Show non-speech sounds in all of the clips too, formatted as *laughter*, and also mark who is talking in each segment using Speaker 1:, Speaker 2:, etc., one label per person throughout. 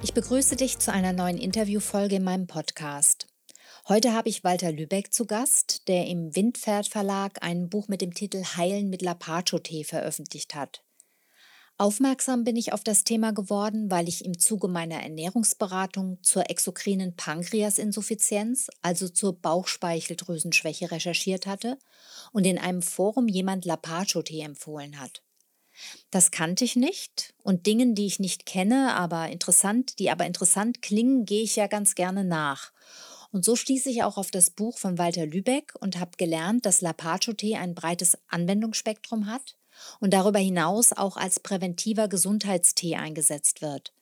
Speaker 1: Ich begrüße dich zu einer neuen Interviewfolge in meinem Podcast. Heute habe ich Walter Lübeck zu Gast, der im Windpferd Verlag ein Buch mit dem Titel Heilen mit Lapacho-Tee veröffentlicht hat. Aufmerksam bin ich auf das Thema geworden, weil ich im Zuge meiner Ernährungsberatung zur exokrinen Pankreasinsuffizienz, also zur Bauchspeicheldrüsenschwäche, recherchiert hatte und in einem Forum jemand Lapacho-Tee empfohlen hat. Das kannte ich nicht und Dingen, die ich nicht kenne, aber interessant, die aber interessant klingen, gehe ich ja ganz gerne nach. Und so stieß ich auch auf das Buch von Walter Lübeck und habe gelernt, dass Lapacho-Tee ein breites Anwendungsspektrum hat und darüber hinaus auch als präventiver Gesundheitstee eingesetzt wird.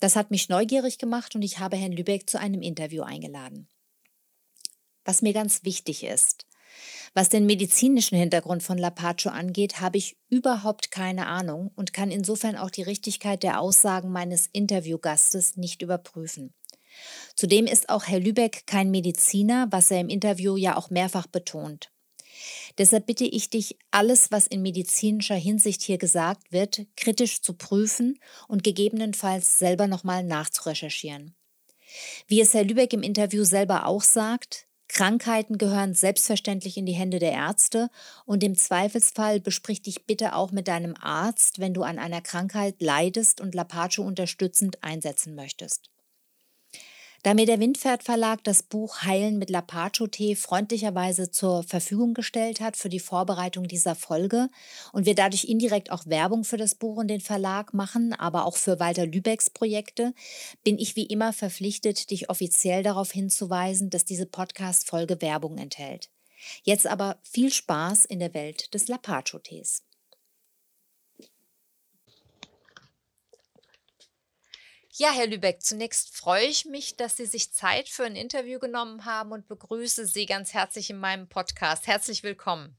Speaker 1: Das hat mich neugierig gemacht und ich habe Herrn Lübeck zu einem Interview eingeladen. Was mir ganz wichtig ist, was den medizinischen Hintergrund von Lapacho angeht, habe ich überhaupt keine Ahnung und kann insofern auch die Richtigkeit der Aussagen meines Interviewgastes nicht überprüfen. Zudem ist auch Herr Lübeck kein Mediziner, was er im Interview ja auch mehrfach betont. Deshalb bitte ich dich, alles, was in medizinischer Hinsicht hier gesagt wird, kritisch zu prüfen und gegebenenfalls selber nochmal nachzurecherchieren. Wie es Herr Lübeck im Interview selber auch sagt, Krankheiten gehören selbstverständlich in die Hände der Ärzte und im Zweifelsfall besprich dich bitte auch mit deinem Arzt, wenn du an einer Krankheit leidest und Lapacho unterstützend einsetzen möchtest. Da mir der Windpferd Verlag das Buch Heilen mit Lapacho-Tee freundlicherweise zur Verfügung gestellt hat für die Vorbereitung dieser Folge und wir dadurch indirekt auch Werbung für das Buch und den Verlag machen, aber auch für Walter Lübecks Projekte, bin ich wie immer verpflichtet, dich offiziell darauf hinzuweisen, dass diese Podcast-Folge Werbung enthält. Jetzt aber viel Spaß in der Welt des Lapacho-Tees. Ja, Herr Lübeck, zunächst freue ich mich, dass Sie sich Zeit für ein Interview genommen haben und begrüße Sie ganz herzlich in meinem Podcast. Herzlich willkommen.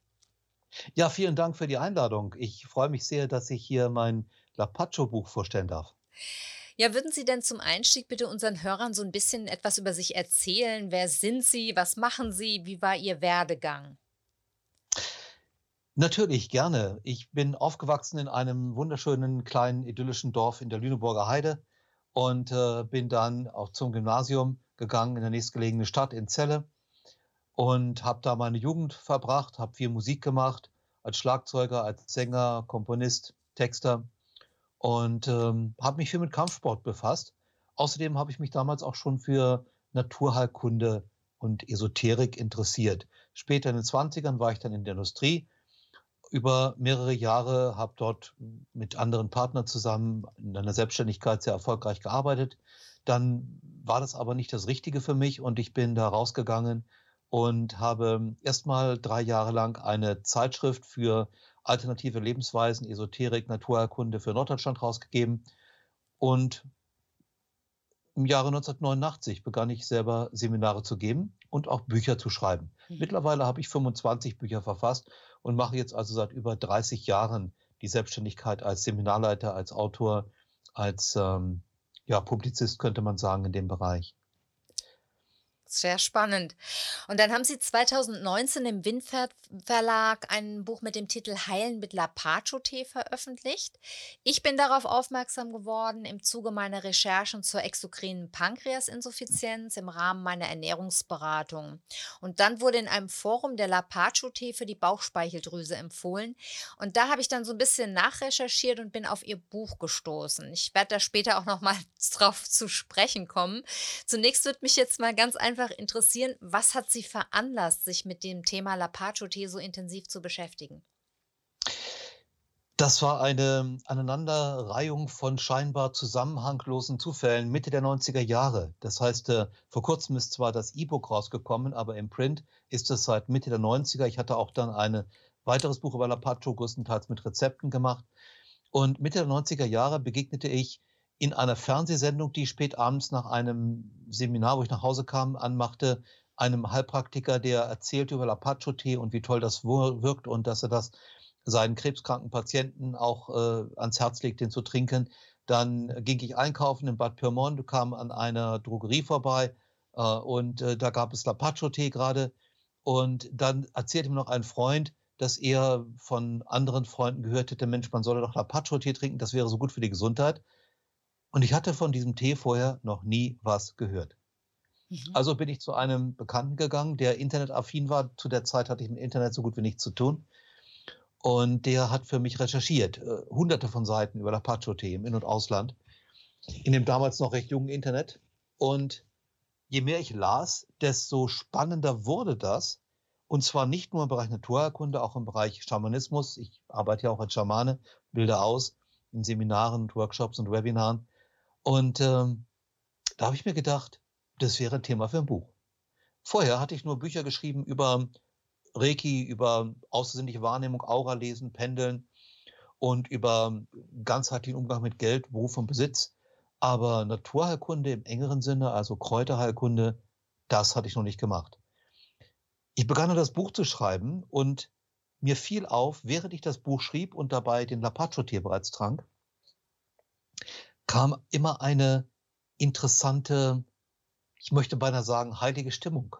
Speaker 2: Ja, vielen Dank für die Einladung. Ich freue mich sehr, dass ich hier mein Lapacho-Buch vorstellen darf.
Speaker 1: Ja, würden Sie denn zum Einstieg bitte unseren Hörern so ein bisschen etwas über sich erzählen? Wer sind Sie? Was machen Sie? Wie war Ihr Werdegang?
Speaker 2: Natürlich, gerne. Ich bin aufgewachsen in einem wunderschönen kleinen idyllischen Dorf in der Lüneburger Heide und äh, bin dann auch zum Gymnasium gegangen in der nächstgelegene Stadt in Celle und habe da meine Jugend verbracht, habe viel Musik gemacht, als Schlagzeuger, als Sänger, Komponist, Texter und ähm, habe mich viel mit Kampfsport befasst. Außerdem habe ich mich damals auch schon für Naturheilkunde und Esoterik interessiert. Später in den 20ern war ich dann in der Industrie über mehrere Jahre, habe dort mit anderen Partnern zusammen in einer Selbstständigkeit sehr erfolgreich gearbeitet. Dann war das aber nicht das Richtige für mich und ich bin da rausgegangen und habe erstmal drei Jahre lang eine Zeitschrift für alternative Lebensweisen, Esoterik, Naturerkunde für Norddeutschland rausgegeben. Und im Jahre 1989 begann ich selber Seminare zu geben und auch Bücher zu schreiben. Mhm. Mittlerweile habe ich 25 Bücher verfasst und mache jetzt also seit über 30 Jahren die Selbstständigkeit als Seminarleiter, als Autor, als ähm, ja, Publizist könnte man sagen in dem Bereich.
Speaker 1: Sehr spannend. Und dann haben Sie 2019 im Windpferd Verlag ein Buch mit dem Titel Heilen mit Lapacho-Tee veröffentlicht. Ich bin darauf aufmerksam geworden im Zuge meiner Recherchen zur exokrinen Pankreasinsuffizienz im Rahmen meiner Ernährungsberatung. Und dann wurde in einem Forum der Lapacho-Tee für die Bauchspeicheldrüse empfohlen. Und da habe ich dann so ein bisschen nachrecherchiert und bin auf Ihr Buch gestoßen. Ich werde da später auch noch mal *laughs* drauf zu sprechen kommen. Zunächst wird mich jetzt mal ganz einfach einfach interessieren, was hat Sie veranlasst, sich mit dem Thema Lapacho-Tee so intensiv zu beschäftigen?
Speaker 2: Das war eine Aneinanderreihung von scheinbar zusammenhanglosen Zufällen Mitte der 90er Jahre. Das heißt, äh, vor kurzem ist zwar das E-Book rausgekommen, aber im Print ist es seit Mitte der 90er. Ich hatte auch dann ein weiteres Buch über Lapacho größtenteils mit Rezepten gemacht. Und Mitte der 90er Jahre begegnete ich in einer Fernsehsendung, die spät abends nach einem Seminar, wo ich nach Hause kam, anmachte, einem Heilpraktiker, der erzählt über Lapacho-Tee und wie toll das wirkt und dass er das seinen krebskranken Patienten auch äh, ans Herz legt, den zu trinken. Dann ging ich einkaufen in Bad Pyrmont, kam an einer Drogerie vorbei äh, und äh, da gab es Lapacho-Tee gerade. Und dann erzählte mir noch ein Freund, dass er von anderen Freunden gehört hätte, Mensch, man solle doch Lapacho-Tee trinken, das wäre so gut für die Gesundheit. Und ich hatte von diesem Tee vorher noch nie was gehört. Mhm. Also bin ich zu einem Bekannten gegangen, der internetaffin war. Zu der Zeit hatte ich mit Internet so gut wie nichts zu tun. Und der hat für mich recherchiert, äh, hunderte von Seiten über Lapacho-Tee im In- und Ausland, in dem damals noch recht jungen Internet. Und je mehr ich las, desto spannender wurde das. Und zwar nicht nur im Bereich Naturerkunde, auch im Bereich Schamanismus. Ich arbeite ja auch als Schamane, bilde aus in Seminaren Workshops und Webinaren. Und ähm, da habe ich mir gedacht, das wäre ein Thema für ein Buch. Vorher hatte ich nur Bücher geschrieben über Reiki, über außersinnliche Wahrnehmung, Aura lesen, Pendeln und über ganzheitlichen Umgang mit Geld, Beruf und Besitz. Aber Naturheilkunde im engeren Sinne, also Kräuterheilkunde, das hatte ich noch nicht gemacht. Ich begann das Buch zu schreiben und mir fiel auf, während ich das Buch schrieb und dabei den Lapacho-Tee bereits trank, kam immer eine interessante ich möchte beinahe sagen, heilige Stimmung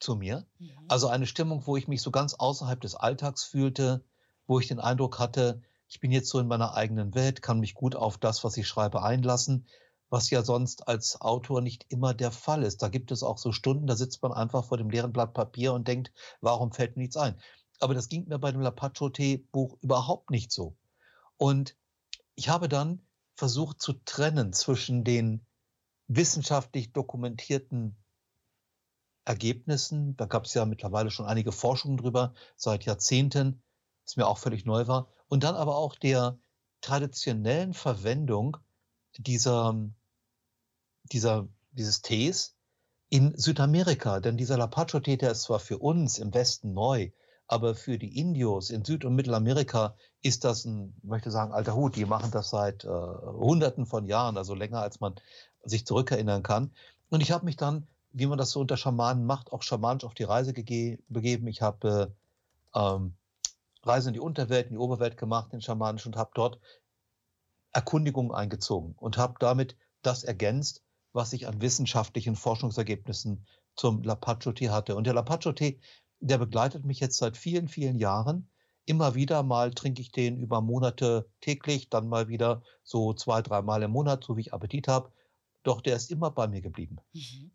Speaker 2: zu mir. Mhm. Also eine Stimmung, wo ich mich so ganz außerhalb des Alltags fühlte, wo ich den Eindruck hatte, ich bin jetzt so in meiner eigenen Welt, kann mich gut auf das, was ich schreibe, einlassen, was ja sonst als Autor nicht immer der Fall ist. Da gibt es auch so Stunden, da sitzt man einfach vor dem leeren Blatt Papier und denkt, warum fällt mir nichts ein? Aber das ging mir bei dem Lapacho-Tee-Buch überhaupt nicht so. Und ich habe dann versucht zu trennen zwischen den wissenschaftlich dokumentierten Ergebnissen. Da gab es ja mittlerweile schon einige Forschungen drüber, seit Jahrzehnten, was mir auch völlig neu war. Und dann aber auch der traditionellen Verwendung dieser, dieser, dieses Tees in Südamerika. Denn dieser Lapacho-Tee, der ist zwar für uns im Westen neu, aber für die Indios in Süd- und Mittelamerika ist das ein, möchte sagen, alter Hut. Die machen das seit äh, Hunderten von Jahren, also länger als man sich zurückerinnern kann. Und ich habe mich dann, wie man das so unter Schamanen macht, auch schamanisch auf die Reise begeben. Ich habe äh, ähm, Reise in die Unterwelt, in die Oberwelt gemacht, in schamanisch und habe dort Erkundigungen eingezogen und habe damit das ergänzt, was ich an wissenschaftlichen Forschungsergebnissen zum Lapacho-Tee hatte. Und der Lapacho-Tee, der begleitet mich jetzt seit vielen, vielen Jahren. Immer wieder mal trinke ich den über Monate täglich, dann mal wieder so zwei, dreimal im Monat, so wie ich Appetit habe. Doch der ist immer bei mir geblieben. Mhm.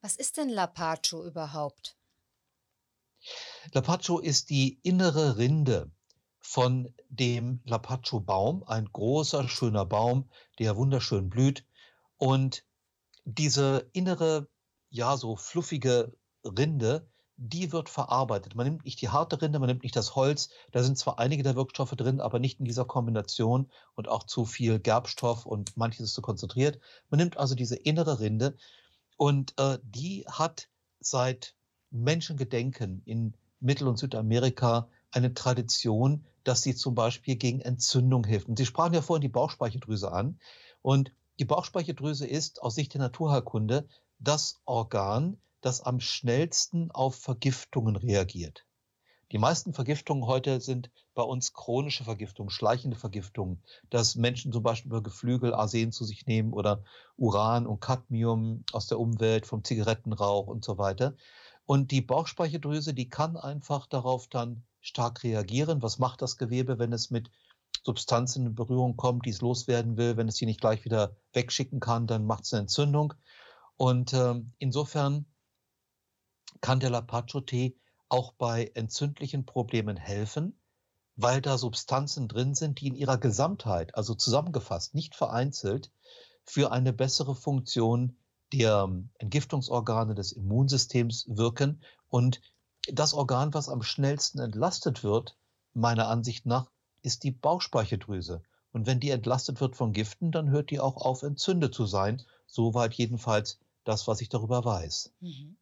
Speaker 1: Was ist denn Lapacho überhaupt?
Speaker 2: Lapacho ist die innere Rinde von dem Lapacho-Baum, ein großer, schöner Baum, der wunderschön blüht. Und diese innere, ja, so fluffige Rinde, die wird verarbeitet. Man nimmt nicht die harte Rinde, man nimmt nicht das Holz. Da sind zwar einige der Wirkstoffe drin, aber nicht in dieser Kombination und auch zu viel Gerbstoff und manches ist zu konzentriert. Man nimmt also diese innere Rinde und äh, die hat seit Menschengedenken in Mittel- und Südamerika eine Tradition, dass sie zum Beispiel gegen Entzündung hilft. Und Sie sprachen ja vorhin die Bauchspeicheldrüse an. Und die Bauchspeicheldrüse ist aus Sicht der Naturheilkunde das Organ, das am schnellsten auf Vergiftungen reagiert. Die meisten Vergiftungen heute sind bei uns chronische Vergiftungen, schleichende Vergiftungen, dass Menschen zum Beispiel über Geflügel Arsen zu sich nehmen oder Uran und Cadmium aus der Umwelt, vom Zigarettenrauch und so weiter. Und die Bauchspeicheldrüse, die kann einfach darauf dann stark reagieren. Was macht das Gewebe, wenn es mit Substanzen in Berührung kommt, die es loswerden will? Wenn es die nicht gleich wieder wegschicken kann, dann macht es eine Entzündung. Und äh, insofern kann der Lapacho-Tee auch bei entzündlichen Problemen helfen, weil da Substanzen drin sind, die in ihrer Gesamtheit, also zusammengefasst, nicht vereinzelt, für eine bessere Funktion der ähm, Entgiftungsorgane des Immunsystems wirken. Und das Organ, was am schnellsten entlastet wird, meiner Ansicht nach, ist die Bauchspeicheldrüse. Und wenn die entlastet wird von Giften, dann hört die auch auf, entzündet zu sein. Soweit jedenfalls das, was ich darüber weiß. Mhm.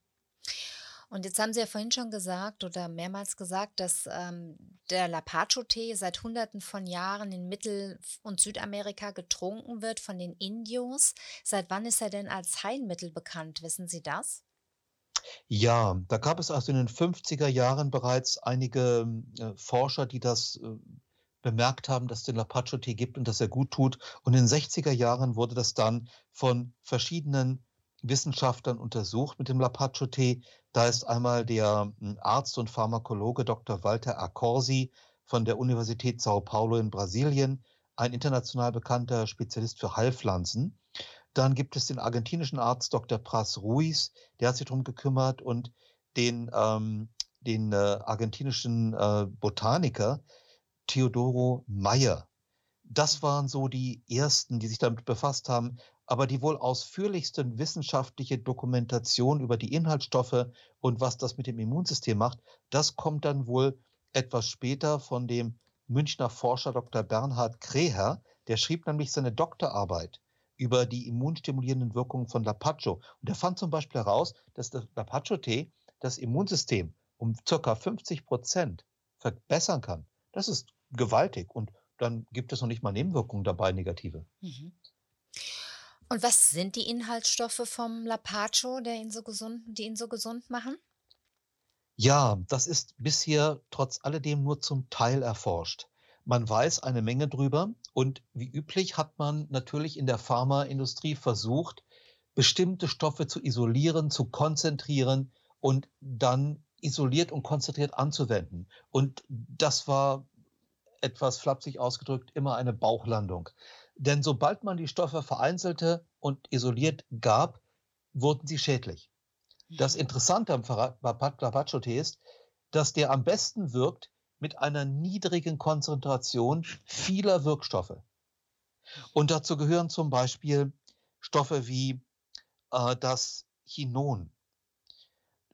Speaker 1: Und jetzt haben Sie ja vorhin schon gesagt oder mehrmals gesagt, dass ähm, der Lapacho-Tee seit Hunderten von Jahren in Mittel- und Südamerika getrunken wird von den Indios. Seit wann ist er denn als Heilmittel bekannt? Wissen Sie das?
Speaker 2: Ja, da gab es also in den 50er Jahren bereits einige äh, Forscher, die das äh, bemerkt haben, dass es den Lapacho-Tee gibt und dass er gut tut. Und in den 60er Jahren wurde das dann von verschiedenen Wissenschaftlern untersucht mit dem Lapacho-Tee. Da ist einmal der hm, Arzt und Pharmakologe Dr. Walter Accorsi von der Universität Sao Paulo in Brasilien, ein international bekannter Spezialist für Heilpflanzen. Dann gibt es den argentinischen Arzt Dr. Pras Ruiz, der hat sich darum gekümmert und den, ähm, den äh, argentinischen äh, Botaniker Theodoro Meyer. Das waren so die ersten, die sich damit befasst haben. Aber die wohl ausführlichste wissenschaftliche Dokumentation über die Inhaltsstoffe und was das mit dem Immunsystem macht, das kommt dann wohl etwas später von dem Münchner Forscher Dr. Bernhard Kreher. Der schrieb nämlich seine Doktorarbeit über die immunstimulierenden Wirkungen von Lapacho. Und er fand zum Beispiel heraus, dass der Lapacho-Tee das Immunsystem um circa 50 Prozent verbessern kann. Das ist gewaltig. Und dann gibt es noch nicht mal Nebenwirkungen dabei, negative. Mhm.
Speaker 1: Und was sind die Inhaltsstoffe vom Lapacho, der ihn so gesund, die ihn so gesund machen?
Speaker 2: Ja, das ist bisher trotz alledem nur zum Teil erforscht. Man weiß eine Menge drüber und wie üblich hat man natürlich in der Pharmaindustrie versucht, bestimmte Stoffe zu isolieren, zu konzentrieren und dann isoliert und konzentriert anzuwenden. Und das war etwas flapsig ausgedrückt immer eine Bauchlandung. Denn sobald man die Stoffe vereinzelte und isoliert gab, wurden sie schädlich. Das mhm. Interessante am Carpaccio-Tee ist, dass der am besten wirkt mit einer niedrigen Konzentration vieler Wirkstoffe. Und dazu gehören zum Beispiel Stoffe wie äh, das Chinon,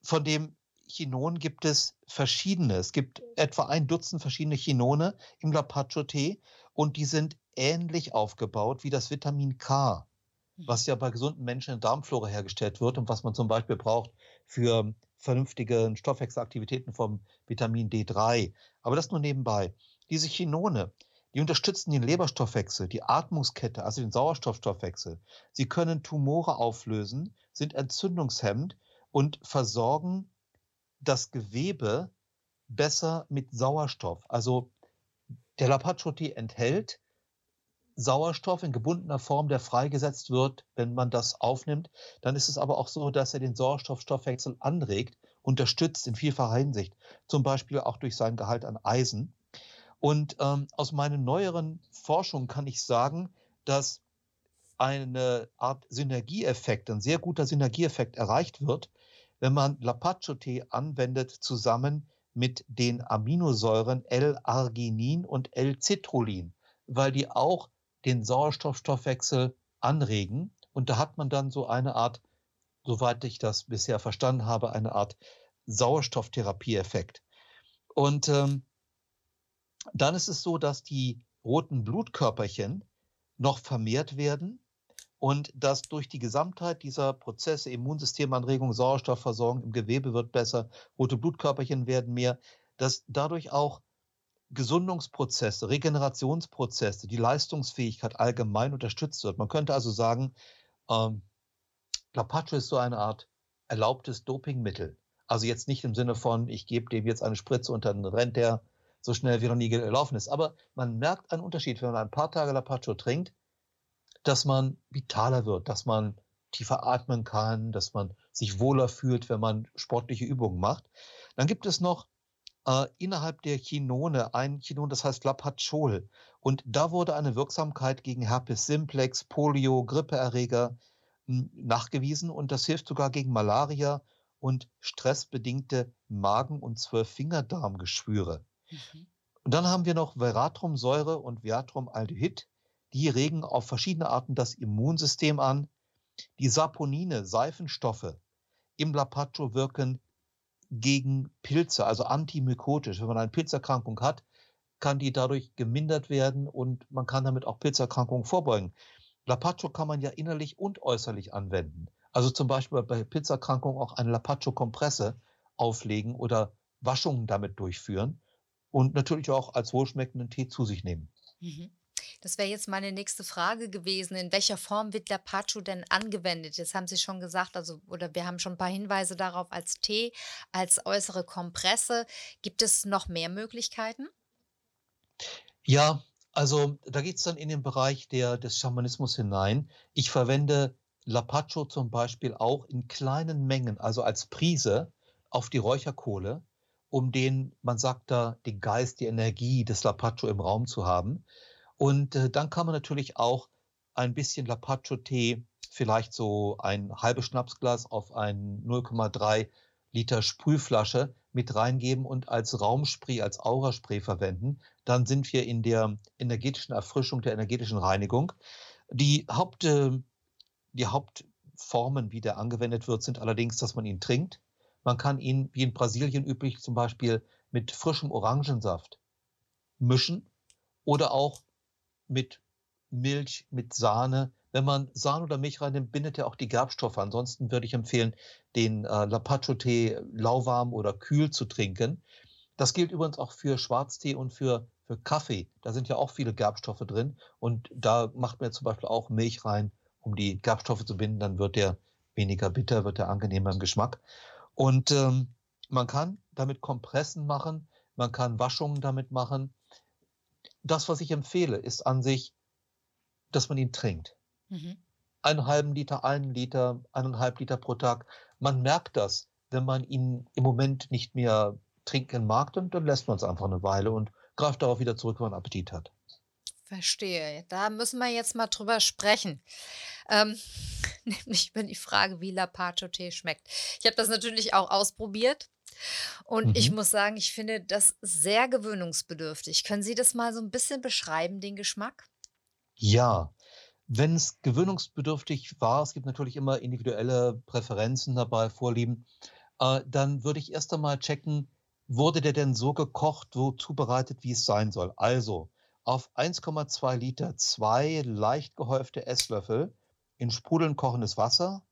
Speaker 2: von dem Chinon gibt es verschiedene. Es gibt etwa ein Dutzend verschiedene Chinone im Lapacho-Tee und die sind ähnlich aufgebaut wie das Vitamin K, was ja bei gesunden Menschen in Darmflora hergestellt wird und was man zum Beispiel braucht für vernünftige Stoffwechselaktivitäten vom Vitamin D3. Aber das nur nebenbei. Diese Chinone, die unterstützen den Leberstoffwechsel, die Atmungskette, also den Sauerstoffstoffwechsel. Sie können Tumore auflösen, sind entzündungshemmend und versorgen das Gewebe besser mit Sauerstoff. Also der Lapacho-Tee enthält Sauerstoff in gebundener Form, der freigesetzt wird, wenn man das aufnimmt. Dann ist es aber auch so, dass er den Sauerstoffstoffwechsel anregt, unterstützt in vielfacher Hinsicht, zum Beispiel auch durch seinen Gehalt an Eisen. Und ähm, aus meinen neueren Forschungen kann ich sagen, dass eine Art Synergieeffekt, ein sehr guter Synergieeffekt erreicht wird, wenn man Lapacho-Tee anwendet zusammen mit den Aminosäuren L-Arginin und L-Citrullin, weil die auch den Sauerstoffstoffwechsel anregen. Und da hat man dann so eine Art, soweit ich das bisher verstanden habe, eine Art Sauerstofftherapieeffekt. Und ähm, dann ist es so, dass die roten Blutkörperchen noch vermehrt werden und dass durch die Gesamtheit dieser Prozesse, Immunsystemanregung, Sauerstoffversorgung im Gewebe wird besser, rote Blutkörperchen werden mehr, dass dadurch auch Gesundungsprozesse, Regenerationsprozesse, die Leistungsfähigkeit allgemein unterstützt wird. Man könnte also sagen, ähm, Lapacho ist so eine Art erlaubtes Dopingmittel. Also jetzt nicht im Sinne von, ich gebe dem jetzt eine Spritze und dann rennt der so schnell wie noch nie gelaufen ist. Aber man merkt einen Unterschied, wenn man ein paar Tage Lapacho trinkt, dass man vitaler wird, dass man tiefer atmen kann, dass man sich wohler fühlt, wenn man sportliche Übungen macht. Dann gibt es noch äh, innerhalb der Chinone ein Chinon, das heißt Lapachol. Und da wurde eine Wirksamkeit gegen Herpes simplex, Polio, Grippeerreger hm, nachgewiesen und das hilft sogar gegen Malaria und stressbedingte Magen- und Zwölffingerdarmgeschwüre. Mhm. Und dann haben wir noch Veratrumsäure und Viatrumaldehyd die regen auf verschiedene Arten das Immunsystem an. Die Saponine, Seifenstoffe im Lapacho wirken gegen Pilze, also antimykotisch. Wenn man eine Pilzerkrankung hat, kann die dadurch gemindert werden und man kann damit auch Pilzerkrankungen vorbeugen. Lapacho kann man ja innerlich und äußerlich anwenden. Also zum Beispiel bei Pilzerkrankungen auch eine Lapacho-Kompresse auflegen oder Waschungen damit durchführen und natürlich auch als wohlschmeckenden Tee zu sich nehmen.
Speaker 1: Mhm. Das wäre jetzt meine nächste Frage gewesen. In welcher Form wird Lapacho denn angewendet? Jetzt haben Sie schon gesagt, also, oder wir haben schon ein paar Hinweise darauf als Tee, als äußere Kompresse. Gibt es noch mehr Möglichkeiten?
Speaker 2: Ja, also da geht es dann in den Bereich der, des Schamanismus hinein. Ich verwende Lapacho zum Beispiel auch in kleinen Mengen, also als Prise auf die Räucherkohle, um den, man sagt da, den Geist, die Energie des Lapacho im Raum zu haben. Und äh, dann kann man natürlich auch ein bisschen Lapacho-Tee, vielleicht so ein halbes Schnapsglas auf ein 0,3 Liter Sprühflasche mit reingeben und als Raumspray, als Auraspray verwenden. Dann sind wir in der energetischen Erfrischung, der energetischen Reinigung. Die, Haupt, äh, die Hauptformen, wie der angewendet wird, sind allerdings, dass man ihn trinkt. Man kann ihn, wie in Brasilien üblich, zum Beispiel mit frischem Orangensaft mischen oder auch mit Milch, mit Sahne. Wenn man Sahne oder Milch reinnimmt, bindet er auch die Gerbstoffe. Ansonsten würde ich empfehlen, den äh, Lapacho-Tee lauwarm oder kühl zu trinken. Das gilt übrigens auch für Schwarztee und für, für Kaffee. Da sind ja auch viele Gerbstoffe drin. Und da macht man zum Beispiel auch Milch rein, um die Gerbstoffe zu binden. Dann wird der weniger bitter, wird der angenehmer im Geschmack. Und ähm, man kann damit Kompressen machen, man kann Waschungen damit machen das, was ich empfehle, ist an sich, dass man ihn trinkt. Mhm. Einen halben Liter, einen Liter, eineinhalb Liter pro Tag. Man merkt das, wenn man ihn im Moment nicht mehr trinken mag, dann, dann lässt man es einfach eine Weile und greift darauf wieder zurück, wenn man Appetit hat.
Speaker 1: Verstehe. Da müssen wir jetzt mal drüber sprechen. Ähm, *laughs* nämlich über die Frage, wie Lapacho-Tee schmeckt. Ich habe das natürlich auch ausprobiert. Und mhm. ich muss sagen, ich finde das sehr gewöhnungsbedürftig. Können Sie das mal so ein bisschen beschreiben, den Geschmack?
Speaker 2: Ja, wenn es gewöhnungsbedürftig war, es gibt natürlich immer individuelle Präferenzen dabei, Vorlieben, äh, dann würde ich erst einmal checken, wurde der denn so gekocht, so zubereitet, wie es sein soll. Also auf 1,2 Liter zwei leicht gehäufte Esslöffel in sprudelnd kochendes Wasser,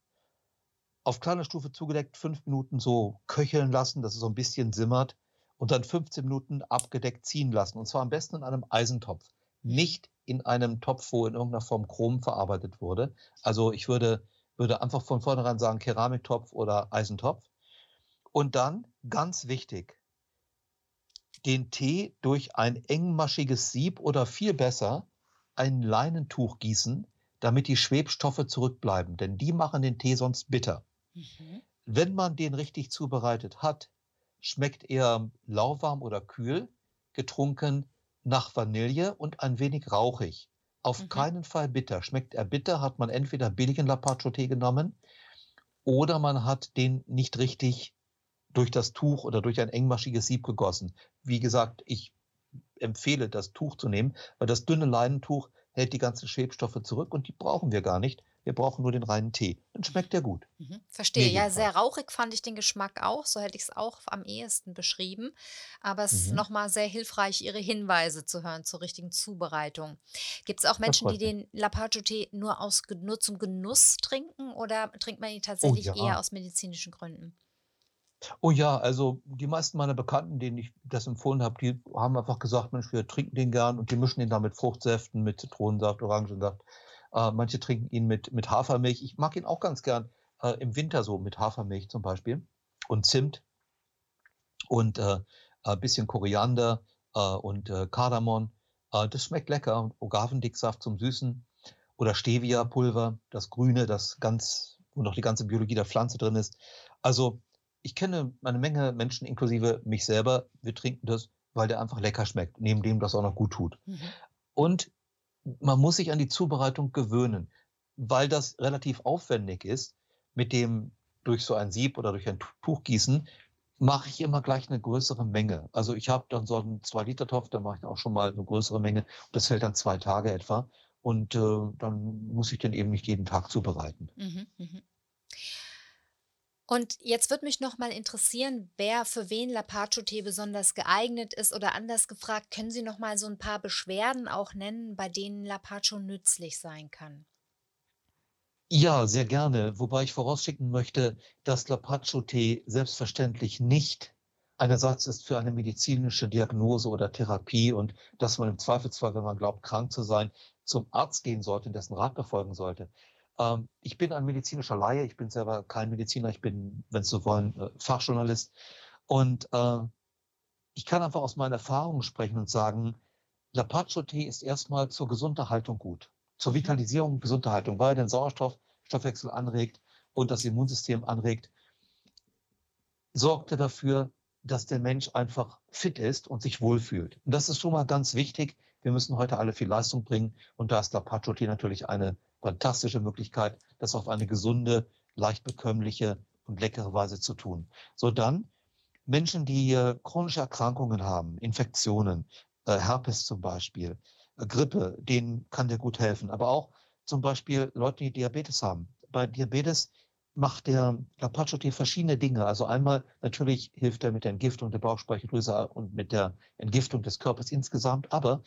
Speaker 2: auf kleiner Stufe zugedeckt, fünf Minuten so köcheln lassen, dass es so ein bisschen simmert und dann 15 Minuten abgedeckt ziehen lassen. Und zwar am besten in einem Eisentopf, nicht in einem Topf, wo in irgendeiner Form Chrom verarbeitet wurde. Also ich würde, würde einfach von vornherein sagen Keramiktopf oder Eisentopf. Und dann, ganz wichtig, den Tee durch ein engmaschiges Sieb oder viel besser ein Leinentuch gießen, damit die Schwebstoffe zurückbleiben, denn die machen den Tee sonst bitter. Mhm. Wenn man den richtig zubereitet hat, schmeckt er lauwarm oder kühl, getrunken nach Vanille und ein wenig rauchig. Auf mhm. keinen Fall bitter. Schmeckt er bitter, hat man entweder billigen Lapacho-Tee genommen oder man hat den nicht richtig durch das Tuch oder durch ein engmaschiges Sieb gegossen. Wie gesagt, ich empfehle, das Tuch zu nehmen, weil das dünne Leinentuch hält die ganzen Schwebstoffe zurück und die brauchen wir gar nicht. Wir brauchen nur den reinen Tee. Dann schmeckt der gut.
Speaker 1: Mhm, verstehe. Mir ja, sehr rauchig fand ich den Geschmack auch. So hätte ich es auch am ehesten beschrieben. Aber es mhm. ist nochmal sehr hilfreich, Ihre Hinweise zu hören zur richtigen Zubereitung. Gibt es auch Menschen, die den Lapacho-Tee nur, aus, nur zum Genuss trinken oder trinkt man ihn oh tatsächlich oh, ja. eher aus medizinischen Gründen?
Speaker 2: Oh ja, also die meisten meiner Bekannten, denen ich das empfohlen habe, die haben einfach gesagt, Mensch, wir trinken den gern und die mischen den da mit Fruchtsäften, mit Zitronensaft, Orangensaft. Äh, manche trinken ihn mit, mit Hafermilch. Ich mag ihn auch ganz gern äh, im Winter so mit Hafermilch zum Beispiel und Zimt und äh, ein bisschen Koriander äh, und äh, Kardamom. Äh, das schmeckt lecker. Und Agavendicksaft zum Süßen oder Stevia-Pulver, das Grüne, das ganz, wo noch die ganze Biologie der Pflanze drin ist. Also ich kenne eine Menge Menschen, inklusive mich selber, wir trinken das, weil der einfach lecker schmeckt, neben dem das auch noch gut tut. Mhm. Und man muss sich an die Zubereitung gewöhnen, weil das relativ aufwendig ist, mit dem durch so ein Sieb oder durch ein Tuch gießen, mache ich immer gleich eine größere Menge. Also ich habe dann so einen 2-Liter-Topf, da mache ich auch schon mal eine größere Menge. Das hält dann zwei Tage etwa. Und äh, dann muss ich den eben nicht jeden Tag zubereiten. Mhm, mh.
Speaker 1: Und jetzt würde mich noch mal interessieren, wer für wen Lapacho-Tee besonders geeignet ist oder anders gefragt, können Sie noch mal so ein paar Beschwerden auch nennen, bei denen Lapacho nützlich sein kann?
Speaker 2: Ja, sehr gerne. Wobei ich vorausschicken möchte, dass Lapacho-Tee selbstverständlich nicht ein Ersatz ist für eine medizinische Diagnose oder Therapie und dass man im Zweifelsfall, wenn man glaubt, krank zu sein, zum Arzt gehen sollte und dessen Rat befolgen sollte. Ähm, ich bin ein medizinischer Laie, ich bin selber kein Mediziner, ich bin, wenn Sie so wollen, äh, Fachjournalist. Und äh, ich kann einfach aus meinen Erfahrungen sprechen und sagen, Lapacho-Tee ist erstmal zur Gesunderhaltung gut, zur Vitalisierung und Gesunderhaltung, weil er den Sauerstoffstoffwechsel anregt und das Immunsystem anregt, sorgt er dafür, dass der Mensch einfach fit ist und sich wohlfühlt. Und das ist schon mal ganz wichtig. Wir müssen heute alle viel Leistung bringen und da ist Lapacho-Tee natürlich eine fantastische Möglichkeit, das auf eine gesunde, leicht bekömmliche und leckere Weise zu tun. So dann Menschen, die äh, chronische Erkrankungen haben, Infektionen, äh, Herpes zum Beispiel, äh, Grippe, denen kann der gut helfen. Aber auch zum Beispiel Leute, die Diabetes haben. Bei Diabetes macht der Carpaccio-Tee verschiedene Dinge. Also einmal natürlich hilft er mit der Entgiftung der Bauchspeicheldrüse und mit der Entgiftung des Körpers insgesamt, aber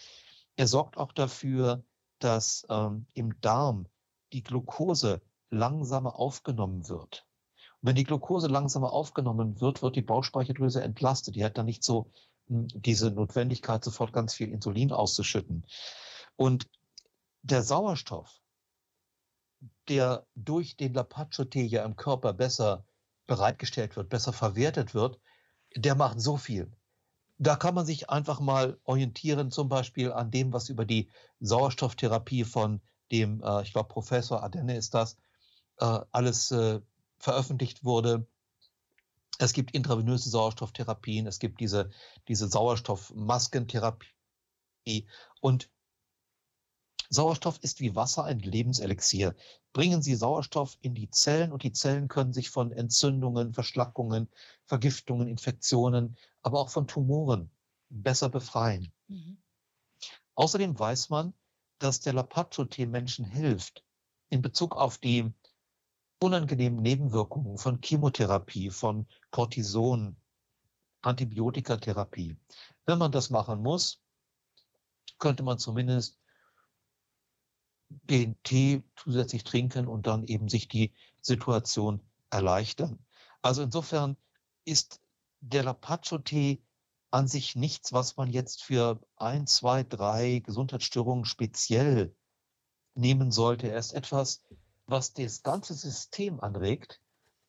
Speaker 2: er sorgt auch dafür, dass ähm, im Darm die Glucose langsamer aufgenommen wird. Und wenn die Glucose langsamer aufgenommen wird, wird die Bauchspeicheldrüse entlastet. Die hat dann nicht so hm, diese Notwendigkeit, sofort ganz viel Insulin auszuschütten. Und der Sauerstoff, der durch den Lapacho-Tee ja im Körper besser bereitgestellt wird, besser verwertet wird, der macht so viel. Da kann man sich einfach mal orientieren, zum Beispiel an dem, was über die Sauerstofftherapie von dem, äh, ich glaube, Professor Adenne ist das, äh, alles äh, veröffentlicht wurde. Es gibt intravenöse Sauerstofftherapien, es gibt diese, diese Sauerstoffmaskentherapie. Und Sauerstoff ist wie Wasser ein Lebenselixier. Bringen Sie Sauerstoff in die Zellen und die Zellen können sich von Entzündungen, Verschlackungen, Vergiftungen, Infektionen, aber auch von Tumoren besser befreien. Mhm. Außerdem weiß man, dass der Lapacho-Tee Menschen hilft in Bezug auf die unangenehmen Nebenwirkungen von Chemotherapie, von Cortison, Antibiotikatherapie. Wenn man das machen muss, könnte man zumindest den Tee zusätzlich trinken und dann eben sich die Situation erleichtern. Also insofern ist der Lapacho-Tee an sich nichts, was man jetzt für ein, zwei, drei Gesundheitsstörungen speziell nehmen sollte. Er ist etwas, was das ganze System anregt,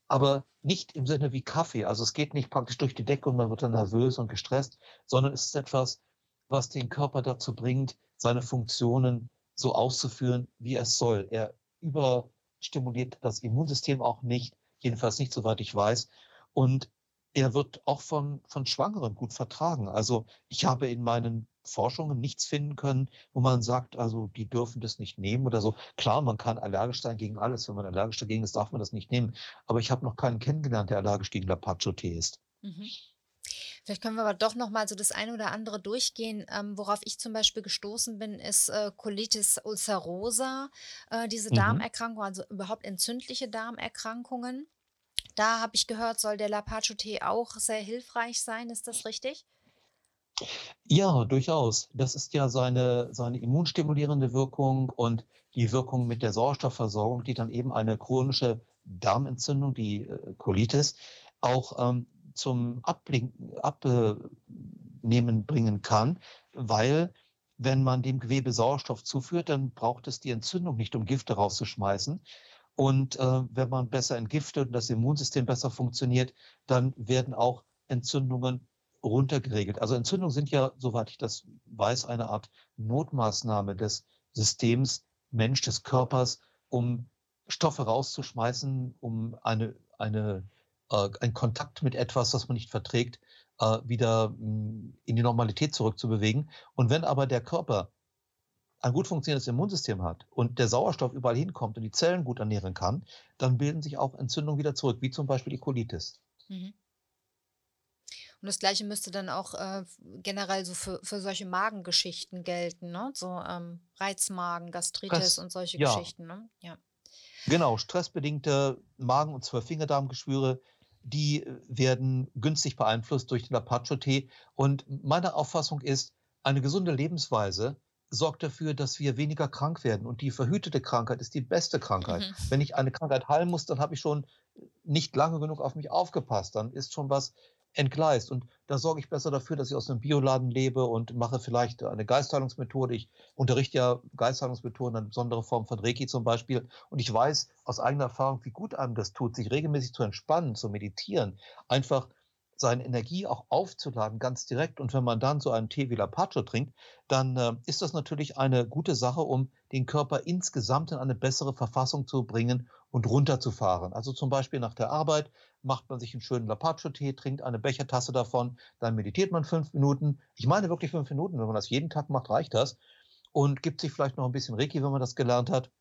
Speaker 2: aber nicht im Sinne wie Kaffee. Also es geht nicht praktisch durch die Decke und man wird dann nervös und gestresst, sondern es ist etwas, was den Körper dazu bringt, seine Funktionen so auszuführen, wie es soll. Er überstimuliert das Immunsystem auch nicht, jedenfalls nicht, soweit ich weiß. Und er wird auch von, von Schwangeren gut vertragen. Also ich habe in meinen Forschungen nichts finden können, wo man sagt, also die dürfen das nicht nehmen oder so. Klar, man kann allergisch sein gegen alles. Wenn man allergisch dagegen ist, darf man das nicht nehmen. Aber ich habe noch keinen kennengelernt, der allergisch gegen Lapacho-Tee ist. Mhm.
Speaker 1: Vielleicht können wir aber doch noch mal so das eine oder andere durchgehen. Ähm, worauf ich zum Beispiel gestoßen bin, ist äh, Colitis ulcerosa, äh, diese mhm. Darmerkrankung, also überhaupt entzündliche Darmerkrankungen. Da habe ich gehört, soll der Lapacho-Tee auch sehr hilfreich sein. Ist das richtig?
Speaker 2: Ja, durchaus. Das ist ja seine, seine immunstimulierende Wirkung und die Wirkung mit der Sauerstoffversorgung, die dann eben eine chronische Darmentzündung, die äh, Colitis, auch ähm, zum Abnehmen bringen kann, weil wenn man dem Gewebe Sauerstoff zuführt, dann braucht es die Entzündung nicht, um Gifte rauszuschmeißen. Und äh, wenn man besser entgiftet und das Immunsystem besser funktioniert, dann werden auch Entzündungen runtergeregelt. Also Entzündungen sind ja, soweit ich das weiß, eine Art Notmaßnahme des Systems Mensch, des Körpers, um Stoffe rauszuschmeißen, um eine, eine äh, ein Kontakt mit etwas, was man nicht verträgt, äh, wieder mm, in die Normalität zurückzubewegen. Und wenn aber der Körper ein gut funktionierendes Immunsystem hat und der Sauerstoff überall hinkommt und die Zellen gut ernähren kann, dann bilden sich auch Entzündungen wieder zurück, wie zum Beispiel die Colitis. Mhm.
Speaker 1: Und das Gleiche müsste dann auch äh, generell so für, für solche Magengeschichten gelten, ne? So ähm, Reizmagen, Gastritis das, und solche ja. Geschichten, ne?
Speaker 2: Ja. Genau, stressbedingte Magen- und Zwölffingerdarmgeschwüre die werden günstig beeinflusst durch den Apache-Tee. Und meine Auffassung ist, eine gesunde Lebensweise sorgt dafür, dass wir weniger krank werden. Und die verhütete Krankheit ist die beste Krankheit. Mhm. Wenn ich eine Krankheit heilen muss, dann habe ich schon nicht lange genug auf mich aufgepasst. Dann ist schon was entgleist. Und da sorge ich besser dafür, dass ich aus einem Bioladen lebe und mache vielleicht eine Geistheilungsmethode. Ich unterrichte ja Geistheilungsmethoden, eine besondere Form von Reiki zum Beispiel. Und ich weiß aus eigener Erfahrung, wie gut einem das tut, sich regelmäßig zu entspannen, zu meditieren, einfach seine Energie auch aufzuladen, ganz direkt. Und wenn man dann so einen Tee wie Lapacho trinkt, dann äh, ist das natürlich eine gute Sache, um den Körper insgesamt in eine bessere Verfassung zu bringen und runterzufahren. Also zum Beispiel nach der Arbeit macht man sich einen schönen Lapacho-Tee, trinkt eine Bechertasse davon, dann meditiert man fünf Minuten. Ich meine wirklich fünf Minuten. Wenn man das jeden Tag macht, reicht das. Und gibt sich vielleicht noch ein bisschen Reiki, wenn man das gelernt hat.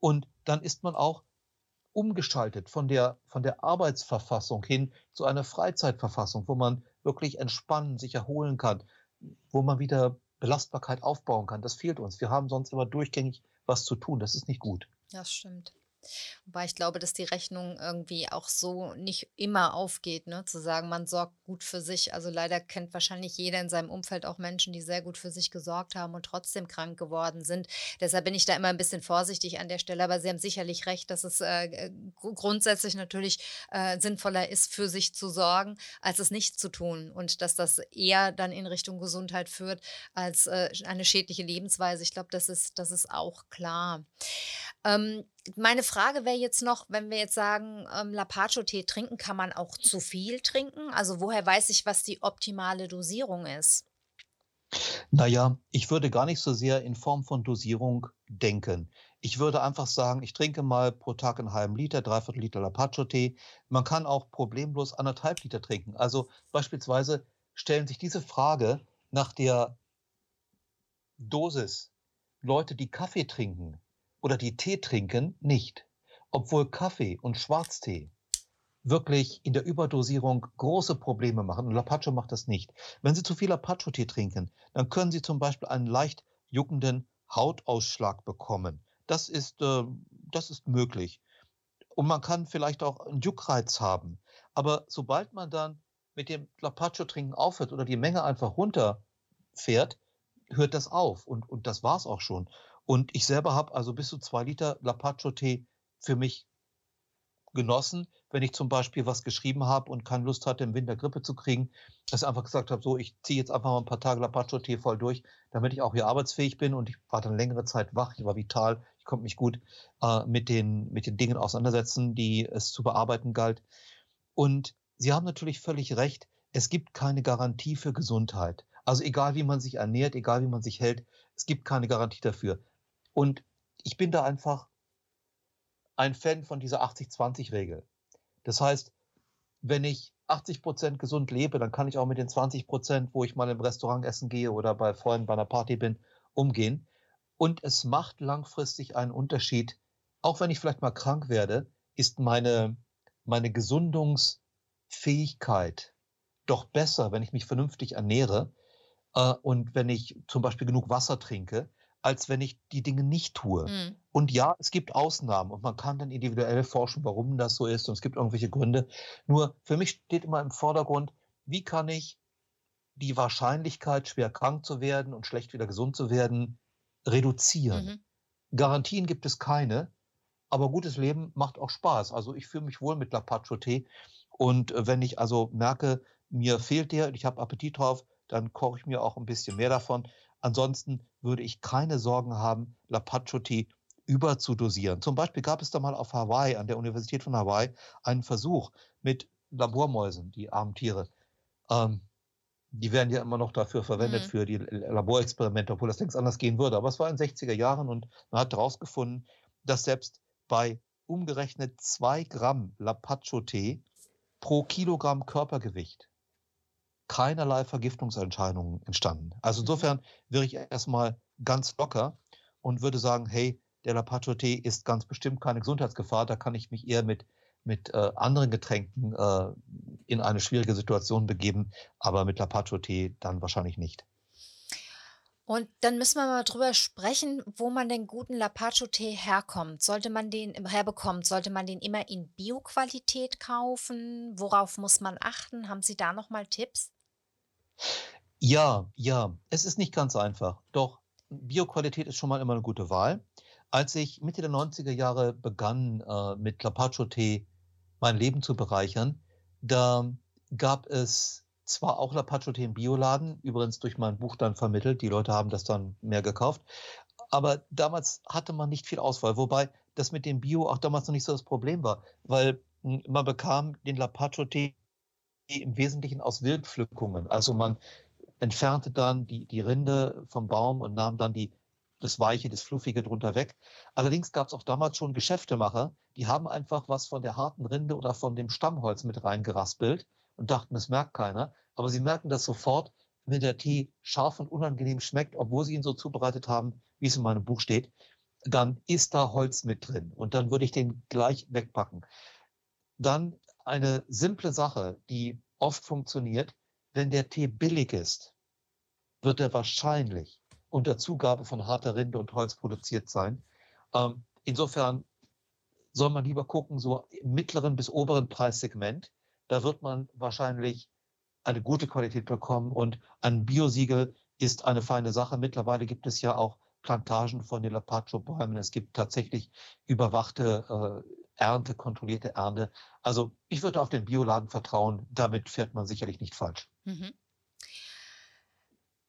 Speaker 2: Und dann ist man auch umgeschaltet von der, von der Arbeitsverfassung hin zu einer Freizeitverfassung, wo man wirklich entspannen, sich erholen kann, wo man wieder Belastbarkeit aufbauen kann. Das fehlt uns. Wir haben sonst immer durchgängig was zu tun. Das ist nicht gut.
Speaker 1: Das stimmt. Wobei ich glaube, dass die Rechnung irgendwie auch so nicht immer aufgeht, ne? Zu sagen, man sorgt gut für sich. Also leider kennt wahrscheinlich jeder in seinem Umfeld auch Menschen, die sehr gut für sich gesorgt haben und trotzdem krank geworden sind. Deshalb bin ich da immer ein bisschen vorsichtig an der Stelle. Aber Sie haben sicherlich recht, dass es äh, grundsätzlich natürlich äh, sinnvoller ist, für sich zu sorgen, als es nicht zu tun. Und dass das eher dann in Richtung Gesundheit führt als äh, eine schädliche Lebensweise. Ich glaube, das ist, das ist auch klar. Ähm, meine Frage wäre jetzt noch, wenn wir jetzt sagen, ähm, Lapacho-Tee trinken, kann man auch zu viel trinken? Also woher weiß ich, was die optimale Dosierung ist?
Speaker 2: Naja, ich würde gar nicht so sehr in Form von Dosierung denken. Ich würde einfach sagen, ich trinke mal pro Tag einen halben Liter, dreiviertel Liter Lapacho-Tee. Man kann auch problemlos anderthalb Liter trinken. Also beispielsweise stellen sich diese Frage nach der Dosis. Leute, die Kaffee trinken, oder die Tee trinken, nicht. Obwohl Kaffee und Schwarztee wirklich in der Überdosierung große Probleme machen. Und Lapacho macht das nicht. Wenn Sie zu viel Lapacho-Tee trinken, dann können Sie zum Beispiel einen leicht juckenden Hautausschlag bekommen. Das ist, äh, das ist möglich. Und man kann vielleicht auch einen Juckreiz haben. Aber sobald man dann mit dem Lapacho-Trinken aufhört oder die Menge einfach runterfährt, hört das auf. Und, und das war's auch schon. Und ich selber habe also bis zu zwei Liter Lapacho-Tee für mich genossen, wenn ich zum Beispiel was geschrieben habe und keine Lust hatte, im Winter Grippe zu kriegen, dass ich einfach gesagt habe, so, ich ziehe jetzt einfach mal ein paar Tage Lapacho-Tee voll durch, damit ich auch hier arbeitsfähig bin und ich war dann längere Zeit wach, ich war vital, ich konnte mich gut äh, mit, den, mit den Dingen auseinandersetzen, die es zu bearbeiten galt. Und Sie haben natürlich völlig recht, es gibt keine Garantie für Gesundheit. Also egal, wie man sich ernährt, egal, wie man sich hält, es gibt keine Garantie dafür. Und ich bin da einfach ein Fan von dieser 80-20-Regel. Das heißt, wenn ich 80 Prozent gesund lebe, dann kann ich auch mit den 20 Prozent, wo ich mal im Restaurant essen gehe oder bei Freunden bei einer Party bin, umgehen. Und es macht langfristig einen Unterschied. Auch wenn ich vielleicht mal krank werde, ist meine, meine Gesundungsfähigkeit doch besser, wenn ich mich vernünftig ernähre äh, und wenn ich zum Beispiel genug Wasser trinke, als wenn ich die Dinge nicht tue. Mhm. Und ja, es gibt Ausnahmen und man kann dann individuell forschen, warum das so ist und es gibt irgendwelche Gründe. Nur für mich steht immer im Vordergrund, wie kann ich die Wahrscheinlichkeit, schwer krank zu werden und schlecht wieder gesund zu werden, reduzieren. Mhm. Garantien gibt es keine, aber gutes Leben macht auch Spaß. Also ich fühle mich wohl mit Lapacho-Tee und äh, wenn ich also merke, mir fehlt der und ich habe Appetit drauf, dann koche ich mir auch ein bisschen mehr davon. Ansonsten würde ich keine Sorgen haben, Lapacho-Tee überzudosieren. Zum Beispiel gab es da mal auf Hawaii, an der Universität von Hawaii, einen Versuch mit Labormäusen, die armen Tiere. Ähm, die werden ja immer noch dafür verwendet, mhm. für die Laborexperimente, obwohl das längst anders gehen würde. Aber es war in den 60er Jahren und man hat herausgefunden, dass selbst bei umgerechnet zwei Gramm Lapacho-Tee pro Kilogramm Körpergewicht keinerlei Vergiftungserscheinungen entstanden. Also mhm. insofern wäre ich erstmal ganz locker und würde sagen, hey, der Lapacho-Tee ist ganz bestimmt keine Gesundheitsgefahr, da kann ich mich eher mit, mit äh, anderen Getränken äh, in eine schwierige Situation begeben, aber mit Lapacho-Tee dann wahrscheinlich nicht.
Speaker 1: Und dann müssen wir mal drüber sprechen, wo man den guten Lapacho-Tee herkommt. Sollte man den herbekommt, sollte man den immer in Bio-Qualität kaufen? Worauf muss man achten? Haben Sie da noch mal Tipps?
Speaker 2: Ja, ja, es ist nicht ganz einfach. Doch Bioqualität ist schon mal immer eine gute Wahl. Als ich Mitte der 90er Jahre begann, äh, mit Lapacho-Tee mein Leben zu bereichern, da gab es zwar auch Lapacho-Tee im Bioladen, übrigens durch mein Buch dann vermittelt, die Leute haben das dann mehr gekauft, aber damals hatte man nicht viel Auswahl, wobei das mit dem Bio auch damals noch nicht so das Problem war, weil hm, man bekam den Lapacho-Tee im Wesentlichen aus Wildpflückungen. Also man entfernte dann die, die Rinde vom Baum und nahm dann die, das Weiche, das Fluffige drunter weg. Allerdings gab es auch damals schon Geschäftemacher, die haben einfach was von der harten Rinde oder von dem Stammholz mit reingeraspelt und dachten, das merkt keiner. Aber sie merken das sofort, wenn der Tee scharf und unangenehm schmeckt, obwohl sie ihn so zubereitet haben, wie es in meinem Buch steht, dann ist da Holz mit drin. Und dann würde ich den gleich wegpacken. Dann eine simple Sache, die oft funktioniert, wenn der Tee billig ist, wird er wahrscheinlich unter Zugabe von harter Rinde und Holz produziert sein. Ähm, insofern soll man lieber gucken, so im mittleren bis oberen Preissegment. Da wird man wahrscheinlich eine gute Qualität bekommen und ein Biosiegel ist eine feine Sache. Mittlerweile gibt es ja auch Plantagen von den Lapacho-Bäumen. Es gibt tatsächlich überwachte äh, Ernte, kontrollierte Ernte. Also ich würde auf den Bioladen vertrauen. Damit fährt man sicherlich nicht falsch. Mhm.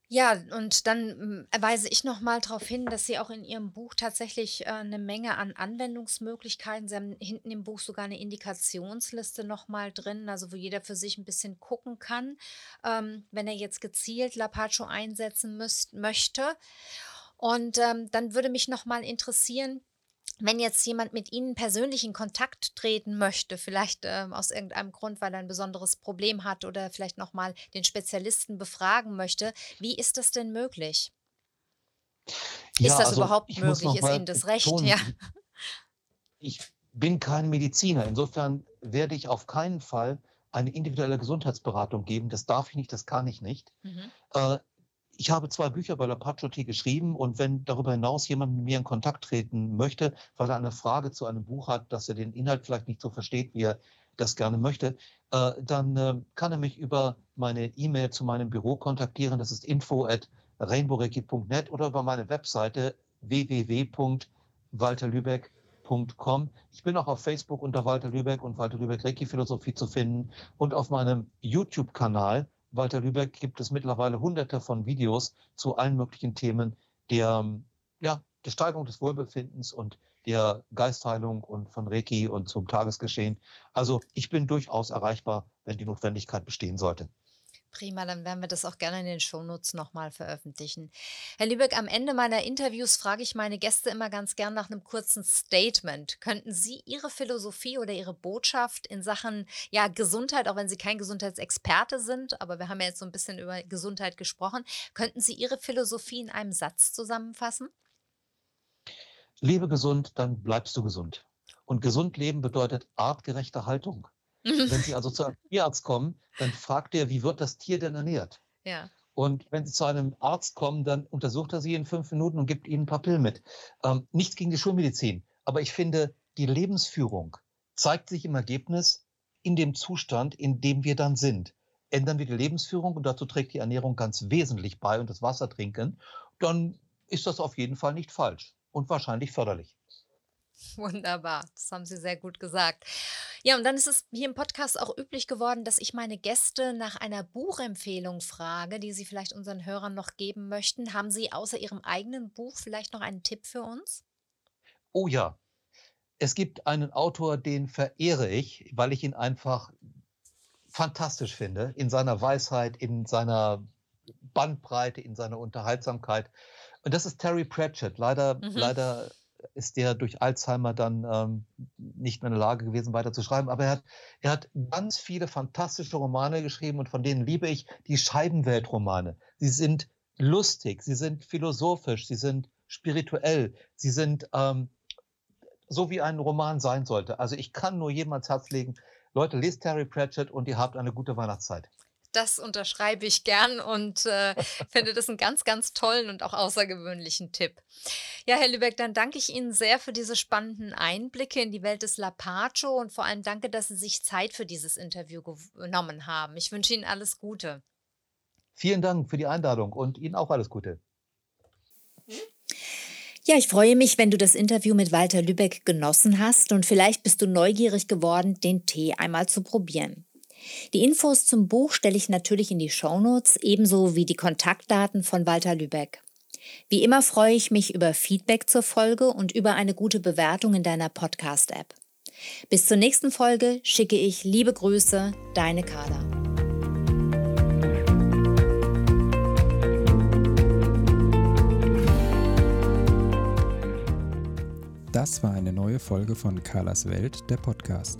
Speaker 1: Ja, und dann hm, weise ich noch mal darauf hin, dass Sie auch in Ihrem Buch tatsächlich äh, 'ne Menge an Anwendungsmöglichkeiten Sie haben hinten im Buch sogar eine Indikationsliste noch mal drin, also wo jeder für sich ein bisschen gucken kann, ähm, wenn er jetzt gezielt Lapacho einsetzen müsst möchte. Und, ähm, dann würde mich noch mal interessieren wenn jetzt jemand mit Ihnen persönlich in Kontakt treten möchte, vielleicht ähm, aus irgendeinem Grund, weil er ein besonderes Problem hat oder vielleicht nochmal den Spezialisten befragen möchte, wie ist das denn möglich? Ja, ist das also überhaupt möglich? Ist Ihnen das recht?
Speaker 2: Ja. Ich bin kein Mediziner. Insofern werde ich auf keinen Fall eine individuelle Gesundheitsberatung geben. Das darf ich nicht, das kann ich nicht. Mhm. Äh, ich habe zwei Bücher bei Lapachotti geschrieben und wenn darüber hinaus jemand mit mir in Kontakt treten möchte, weil er eine Frage zu einem Buch hat, dass er den Inhalt vielleicht nicht so versteht, wie er das gerne möchte, äh, dann äh, kann er mich über meine E-Mail zu meinem Büro kontaktieren. Das ist info at rainbowreiki.net oder über meine Webseite www.walterlübeck.com. Ich bin auch auf Facebook unter Walter Lübeck und Walter Lübeck Reiki Philosophie zu finden und auf meinem YouTube-Kanal Walter Lübeck gibt es mittlerweile hunderte von Videos zu allen möglichen Themen der, ja, der Steigerung des Wohlbefindens und der Geistheilung und von Reiki und zum Tagesgeschehen. Also ich bin durchaus erreichbar, wenn die Notwendigkeit bestehen sollte.
Speaker 1: Prima, dann werden wir das auch gerne in den Shownotes nochmal veröffentlichen. Herr Lübeck, am Ende meiner Interviews frage ich meine Gäste immer ganz gern nach einem kurzen Statement. Könnten Sie Ihre Philosophie oder Ihre Botschaft in Sachen ja, Gesundheit, auch wenn Sie kein Gesundheitsexperte sind, aber wir haben ja jetzt so ein bisschen über Gesundheit gesprochen, könnten Sie Ihre Philosophie in einem Satz zusammenfassen?
Speaker 2: Lebe gesund, dann bleibst du gesund. Und gesund leben bedeutet artgerechte Haltung. *laughs* Wenn Sie also zu einem Tierarzt kommen, dann fragt er, wie wird das Tier denn ernährt? Ja. Und wenn Sie zu einem Arzt kommen, dann untersucht er Sie in fünf Minuten und gibt Ihnen ein paar Pillen mit. Ähm, nichts gegen die Schulmedizin, aber ich finde, die Lebensführung zeigt sich im Ergebnis in dem Zustand, in dem wir dann sind. Ändern wir die Lebensführung und dazu trägt die Ernährung ganz wesentlich bei und das Wasser trinken, dann ist das auf jeden Fall nicht falsch und wahrscheinlich förderlich. *laughs*
Speaker 1: Wunderbar, das haben Sie sehr gut gesagt. Ja, und dann ist es hier im Podcast auch üblich geworden, dass ich meine Gäste nach einer Buchempfehlung frage, die Sie vielleicht unseren Hörern noch geben möchten. Haben Sie außer Ihrem eigenen Buch vielleicht noch einen Tipp für uns?
Speaker 2: Oh ja, es gibt einen Autor, den verehre ich, weil ich ihn einfach fantastisch finde, in seiner Weisheit, in seiner Bandbreite, in seiner Unterhaltsamkeit. Und das ist Terry Pratchett. Leider, mhm. leider ist der durch Alzheimer dann ähm, nicht mehr in der Lage gewesen, weiter zu schreiben. Aber er hat, er hat ganz viele fantastische Romane geschrieben und von denen liebe ich die Scheibenweltromane. Sie sind lustig, sie sind philosophisch, sie sind spirituell, sie sind ähm, so, wie ein Roman sein sollte. Also ich kann nur jedem ans Herz legen, Leute, lest Terry Pratchett und ihr habt eine gute Weihnachtszeit.
Speaker 1: Das unterschreibe ich gern und äh, finde das einen ganz, ganz tollen und auch außergewöhnlichen Tipp. Ja, Herr Lübeck, dann danke ich Ihnen sehr für diese spannenden Einblicke in die Welt des Lapacho und vor allem danke, dass Sie sich Zeit für dieses Interview genommen haben. Ich wünsche Ihnen alles Gute.
Speaker 2: Vielen Dank für die Einladung und Ihnen auch alles Gute.
Speaker 1: Ja, ich freue mich, wenn du das Interview mit Walter Lübeck genossen hast und vielleicht bist du neugierig geworden, den Tee einmal zu probieren. Die Infos zum Buch stelle ich natürlich in die Shownotes, ebenso wie die Kontaktdaten von Walter Lübeck. Wie immer freue ich mich über Feedback zur Folge und über eine gute Bewertung in deiner Podcast-App. Bis zur nächsten Folge schicke ich liebe Grüße, deine Carla.
Speaker 3: Das war eine neue Folge von Carlas Welt, der Podcast.